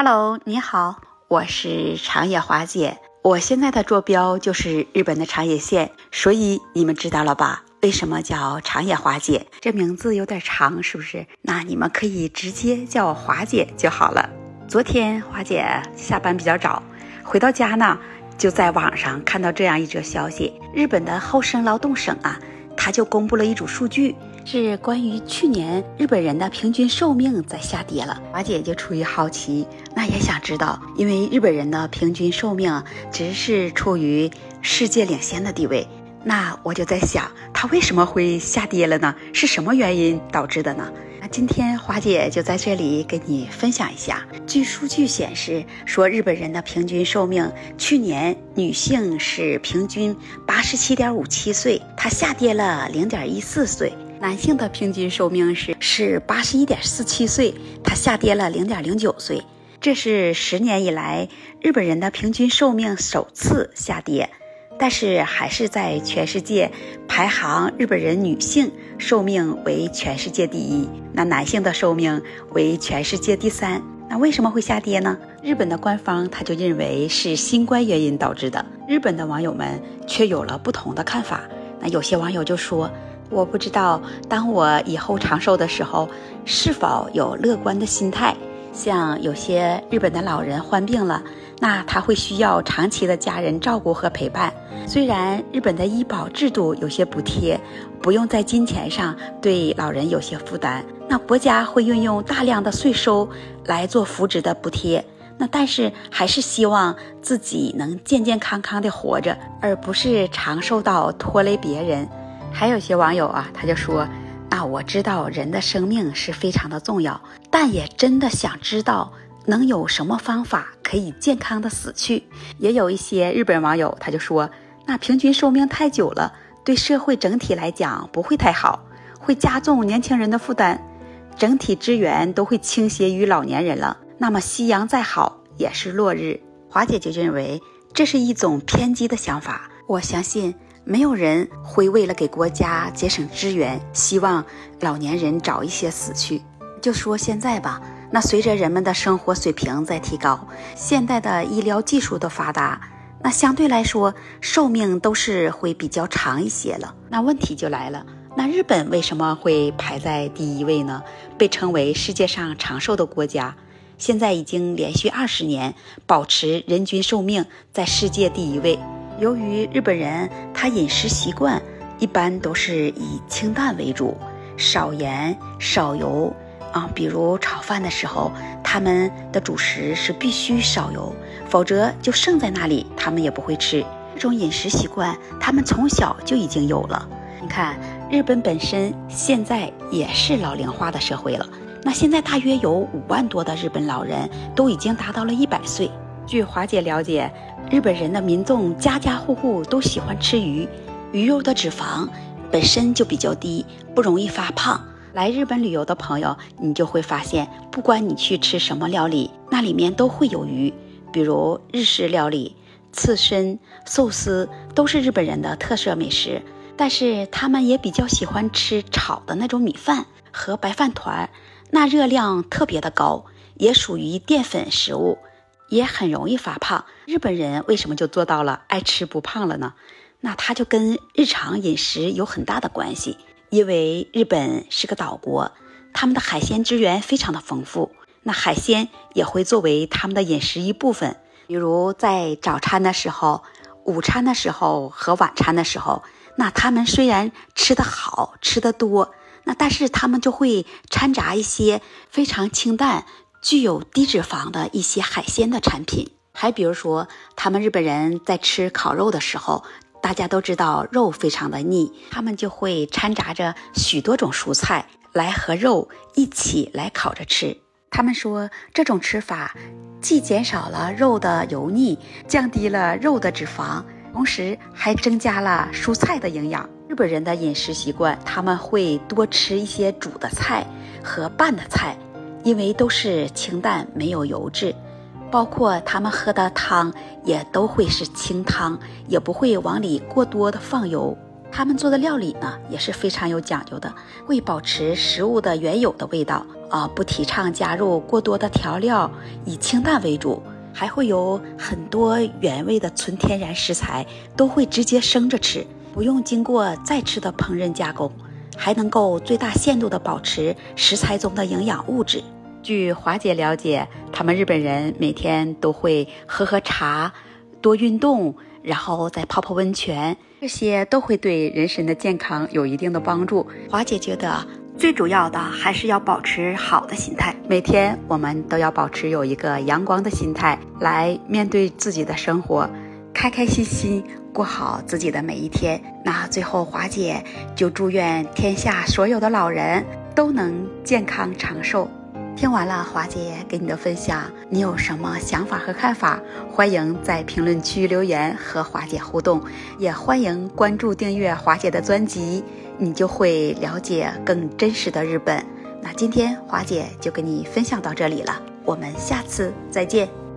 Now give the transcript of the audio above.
Hello，你好，我是长野华姐。我现在的坐标就是日本的长野县，所以你们知道了吧？为什么叫长野华姐？这名字有点长，是不是？那你们可以直接叫我华姐就好了。昨天华姐下班比较早，回到家呢，就在网上看到这样一则消息：日本的厚生劳动省啊，他就公布了一组数据。是关于去年日本人的平均寿命在下跌了，华姐就出于好奇，那也想知道，因为日本人的平均寿命只是处于世界领先的地位，那我就在想，它为什么会下跌了呢？是什么原因导致的呢？那今天华姐就在这里给你分享一下。据数据显示，说日本人的平均寿命，去年女性是平均八十七点五七岁，它下跌了零点一四岁。男性的平均寿命是是八十一点四七岁，它下跌了零点零九岁，这是十年以来日本人的平均寿命首次下跌，但是还是在全世界排行日本人女性寿命为全世界第一，那男性的寿命为全世界第三。那为什么会下跌呢？日本的官方他就认为是新冠原因导致的，日本的网友们却有了不同的看法。那有些网友就说。我不知道，当我以后长寿的时候，是否有乐观的心态。像有些日本的老人患病了，那他会需要长期的家人照顾和陪伴。虽然日本的医保制度有些补贴，不用在金钱上对老人有些负担，那国家会运用大量的税收来做福祉的补贴。那但是还是希望自己能健健康康的活着，而不是长寿到拖累别人。还有些网友啊，他就说：“啊，我知道人的生命是非常的重要，但也真的想知道能有什么方法可以健康的死去。”也有一些日本网友他就说：“那平均寿命太久了，对社会整体来讲不会太好，会加重年轻人的负担，整体资源都会倾斜于老年人了。那么夕阳再好也是落日。”华姐就认为这是一种偏激的想法，我相信。没有人会为了给国家节省资源，希望老年人早一些死去。就说现在吧，那随着人们的生活水平在提高，现代的医疗技术的发达，那相对来说寿命都是会比较长一些了。那问题就来了，那日本为什么会排在第一位呢？被称为世界上长寿的国家，现在已经连续二十年保持人均寿命在世界第一位。由于日本人他饮食习惯一般都是以清淡为主，少盐少油啊，比如炒饭的时候，他们的主食是必须少油，否则就剩在那里，他们也不会吃。这种饮食习惯，他们从小就已经有了。你看，日本本身现在也是老龄化的社会了，那现在大约有五万多的日本老人都已经达到了一百岁。据华姐了解，日本人的民众家家户户都喜欢吃鱼，鱼肉的脂肪本身就比较低，不容易发胖。来日本旅游的朋友，你就会发现，不管你去吃什么料理，那里面都会有鱼，比如日式料理、刺身、寿司都是日本人的特色美食。但是他们也比较喜欢吃炒的那种米饭和白饭团，那热量特别的高，也属于淀粉食物。也很容易发胖。日本人为什么就做到了爱吃不胖了呢？那他就跟日常饮食有很大的关系。因为日本是个岛国，他们的海鲜资源非常的丰富，那海鲜也会作为他们的饮食一部分。比如在早餐的时候、午餐的时候和晚餐的时候，那他们虽然吃得好、吃得多，那但是他们就会掺杂一些非常清淡。具有低脂肪的一些海鲜的产品，还比如说，他们日本人在吃烤肉的时候，大家都知道肉非常的腻，他们就会掺杂着许多种蔬菜来和肉一起来烤着吃。他们说这种吃法既减少了肉的油腻，降低了肉的脂肪，同时还增加了蔬菜的营养。日本人的饮食习惯，他们会多吃一些煮的菜和拌的菜。因为都是清淡，没有油脂，包括他们喝的汤也都会是清汤，也不会往里过多的放油。他们做的料理呢也是非常有讲究的，会保持食物的原有的味道，啊，不提倡加入过多的调料，以清淡为主。还会有很多原味的纯天然食材，都会直接生着吃，不用经过再次的烹饪加工，还能够最大限度的保持食材中的营养物质。据华姐了解，他们日本人每天都会喝喝茶，多运动，然后再泡泡温泉，这些都会对人身的健康有一定的帮助。华姐觉得。最主要的还是要保持好的心态，每天我们都要保持有一个阳光的心态来面对自己的生活，开开心心过好自己的每一天。那最后，华姐就祝愿天下所有的老人都能健康长寿。听完了华姐给你的分享，你有什么想法和看法？欢迎在评论区留言和华姐互动，也欢迎关注订阅华姐的专辑。你就会了解更真实的日本。那今天华姐就跟你分享到这里了，我们下次再见。